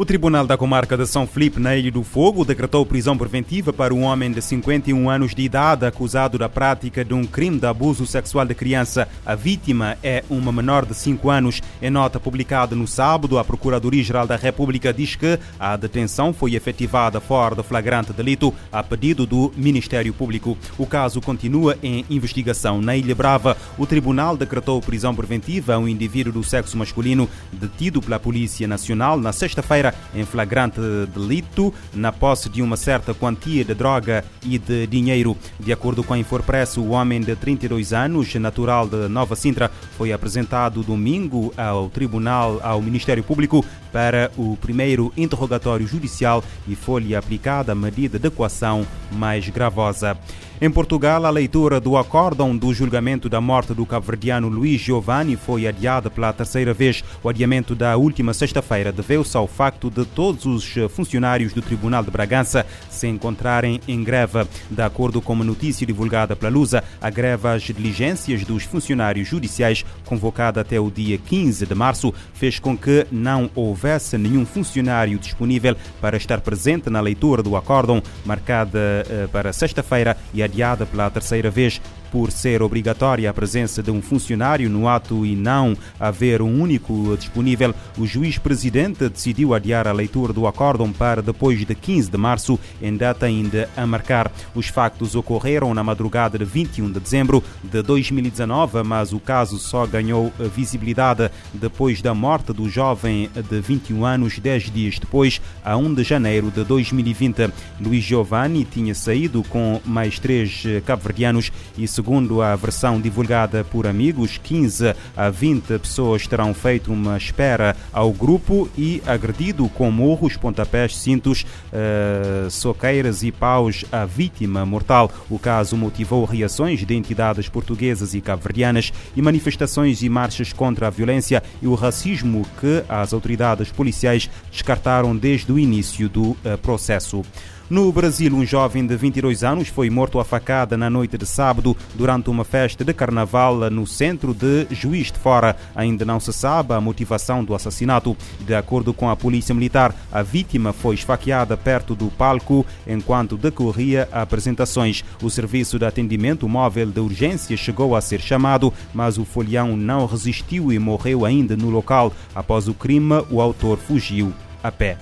O Tribunal da Comarca de São Felipe, na Ilha do Fogo, decretou prisão preventiva para um homem de 51 anos de idade acusado da prática de um crime de abuso sexual de criança. A vítima é uma menor de 5 anos. Em nota publicada no sábado, a Procuradoria-Geral da República diz que a detenção foi efetivada fora de flagrante delito a pedido do Ministério Público. O caso continua em investigação. Na Ilha Brava, o Tribunal decretou prisão preventiva a um indivíduo do sexo masculino detido pela Polícia Nacional na sexta-feira em flagrante delito na posse de uma certa quantia de droga e de dinheiro. De acordo com a Infopress, o homem de 32 anos, natural de Nova Sintra, foi apresentado domingo ao Tribunal, ao Ministério Público, para o primeiro interrogatório judicial e foi-lhe aplicada a medida de equação mais gravosa. Em Portugal, a leitura do acórdão do julgamento da morte do cabo-verdiano Luís Giovanni foi adiada pela terceira vez. O adiamento da última sexta-feira deveu-se ao facto de todos os funcionários do Tribunal de Bragança se encontrarem em greve. De acordo com uma notícia divulgada pela Lusa, a greve às diligências dos funcionários judiciais, convocada até o dia 15 de março, fez com que não houvesse nenhum funcionário disponível para estar presente na leitura do acórdão, marcada eh, para sexta-feira e adiada pela terceira vez por ser obrigatória a presença de um funcionário no ato e não haver um único disponível, o juiz-presidente decidiu adiar a leitura do acórdão para depois de 15 de março, em data ainda a marcar. Os factos ocorreram na madrugada de 21 de dezembro de 2019, mas o caso só ganhou visibilidade depois da morte do jovem de 21 anos, 10 dias depois, a 1 de janeiro de 2020. Luiz Giovanni tinha saído com mais três cabo-verdianos e Segundo a versão divulgada por amigos, 15 a 20 pessoas terão feito uma espera ao grupo e agredido com morros, pontapés, cintos, uh, soqueiras e paus a vítima mortal. O caso motivou reações de entidades portuguesas e cabo-verdianas e manifestações e marchas contra a violência e o racismo que as autoridades policiais descartaram desde o início do uh, processo. No Brasil, um jovem de 22 anos foi morto a facada na noite de sábado durante uma festa de carnaval no centro de Juiz de Fora. Ainda não se sabe a motivação do assassinato. De acordo com a Polícia Militar, a vítima foi esfaqueada perto do palco enquanto decorria apresentações. O serviço de atendimento móvel de urgência chegou a ser chamado, mas o folião não resistiu e morreu ainda no local. Após o crime, o autor fugiu a pé.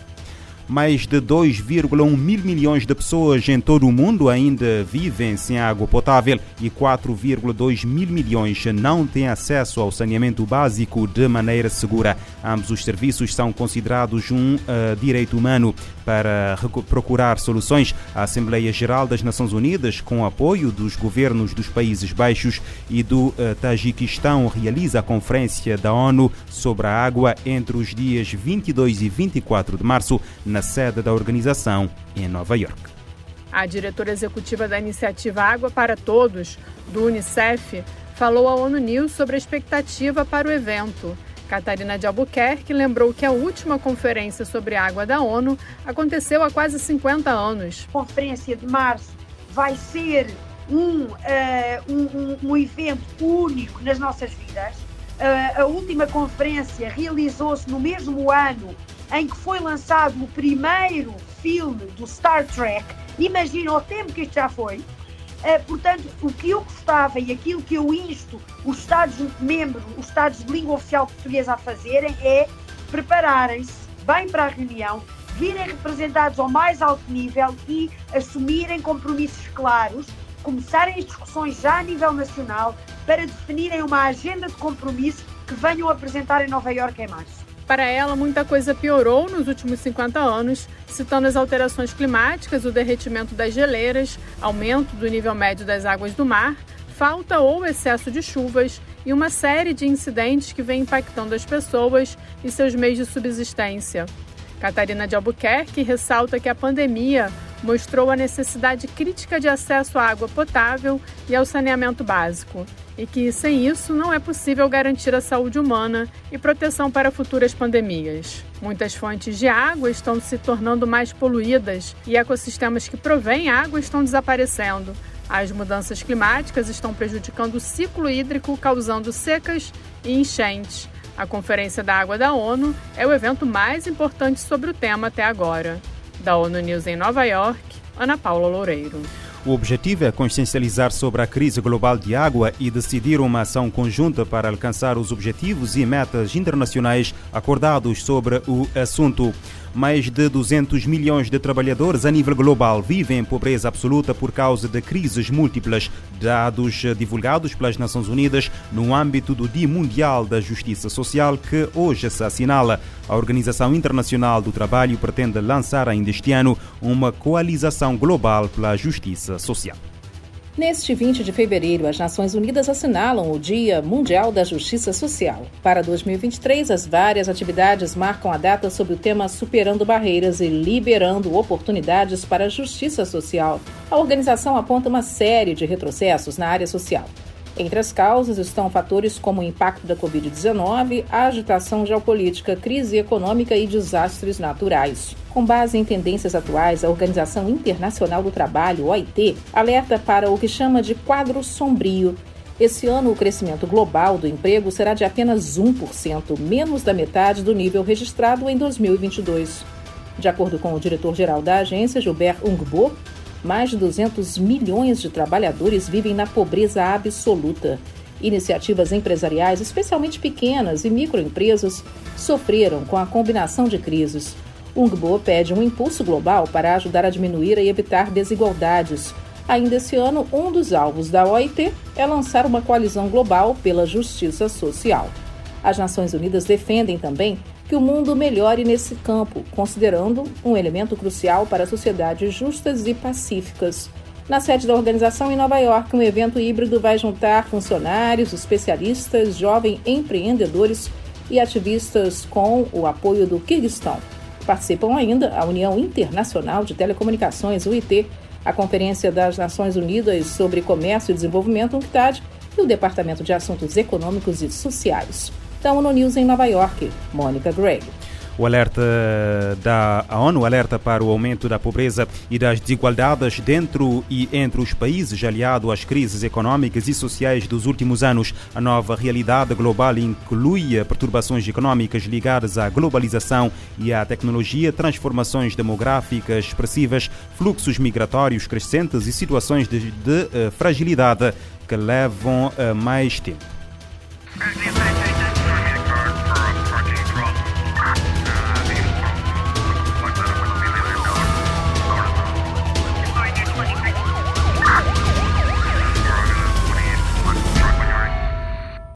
Mais de 2,1 mil milhões de pessoas em todo o mundo ainda vivem sem água potável e 4,2 mil milhões não têm acesso ao saneamento básico de maneira segura. Ambos os serviços são considerados um uh, direito humano. Para procurar soluções, a Assembleia Geral das Nações Unidas, com apoio dos governos dos Países Baixos e do uh, Tajiquistão, realiza a Conferência da ONU sobre a Água entre os dias 22 e 24 de março na sede da organização em Nova York. A diretora executiva da iniciativa Água para Todos, do Unicef, falou à ONU News sobre a expectativa para o evento. Catarina de Albuquerque lembrou que a última conferência sobre água da ONU aconteceu há quase 50 anos. A conferência de março vai ser um, uh, um, um, um evento único nas nossas vidas. Uh, a última conferência realizou-se no mesmo ano em que foi lançado o primeiro filme do Star Trek. Imagina o tempo que isto já foi. Uh, portanto, o que eu gostava e aquilo que eu insto os Estados-membros, os Estados de língua oficial portuguesa a fazerem é prepararem-se bem para a reunião, virem representados ao mais alto nível e assumirem compromissos claros, começarem as discussões já a nível nacional para definirem uma agenda de compromisso que venham apresentar em Nova Iorque em março. Para ela, muita coisa piorou nos últimos 50 anos, citando as alterações climáticas, o derretimento das geleiras, aumento do nível médio das águas do mar, falta ou excesso de chuvas e uma série de incidentes que vem impactando as pessoas e seus meios de subsistência. Catarina de Albuquerque ressalta que a pandemia mostrou a necessidade crítica de acesso à água potável e ao saneamento básico e que, sem isso, não é possível garantir a saúde humana e proteção para futuras pandemias. Muitas fontes de água estão se tornando mais poluídas e ecossistemas que provêm água estão desaparecendo. As mudanças climáticas estão prejudicando o ciclo hídrico, causando secas e enchentes. A Conferência da Água da ONU é o evento mais importante sobre o tema até agora. Da ONU News em Nova York, Ana Paula Loureiro. O objetivo é consciencializar sobre a crise global de água e decidir uma ação conjunta para alcançar os objetivos e metas internacionais acordados sobre o assunto. Mais de 200 milhões de trabalhadores a nível global vivem em pobreza absoluta por causa de crises múltiplas, dados divulgados pelas Nações Unidas no âmbito do Dia Mundial da Justiça Social, que hoje se assinala. A Organização Internacional do Trabalho pretende lançar ainda este ano uma coalização global pela justiça social. Neste 20 de fevereiro, as Nações Unidas assinalam o Dia Mundial da Justiça Social. Para 2023, as várias atividades marcam a data sob o tema Superando Barreiras e Liberando Oportunidades para a Justiça Social. A organização aponta uma série de retrocessos na área social. Entre as causas estão fatores como o impacto da Covid-19, a agitação geopolítica, crise econômica e desastres naturais. Com base em tendências atuais, a Organização Internacional do Trabalho, OIT, alerta para o que chama de quadro sombrio. Esse ano, o crescimento global do emprego será de apenas 1%, menos da metade do nível registrado em 2022. De acordo com o diretor-geral da agência, Gilbert Ungbo, mais de 200 milhões de trabalhadores vivem na pobreza absoluta. Iniciativas empresariais, especialmente pequenas e microempresas, sofreram com a combinação de crises. UNGBO pede um impulso global para ajudar a diminuir e evitar desigualdades. Ainda esse ano, um dos alvos da OIT é lançar uma coalizão global pela justiça social. As Nações Unidas defendem também que o mundo melhore nesse campo, considerando um elemento crucial para sociedades justas e pacíficas. Na sede da organização em Nova York, um evento híbrido vai juntar funcionários, especialistas, jovens empreendedores e ativistas com o apoio do Kirguistão. Participam ainda a União Internacional de Telecomunicações, UIT, a Conferência das Nações Unidas sobre Comércio e Desenvolvimento, UNCTAD, e o Departamento de Assuntos Econômicos e Sociais da ONU News em Nova York, Mônica Gregg. O alerta da ONU alerta para o aumento da pobreza e das desigualdades dentro e entre os países, aliado às crises econômicas e sociais dos últimos anos. A nova realidade global inclui perturbações econômicas ligadas à globalização e à tecnologia, transformações demográficas expressivas, fluxos migratórios crescentes e situações de, de uh, fragilidade que levam a mais tempo.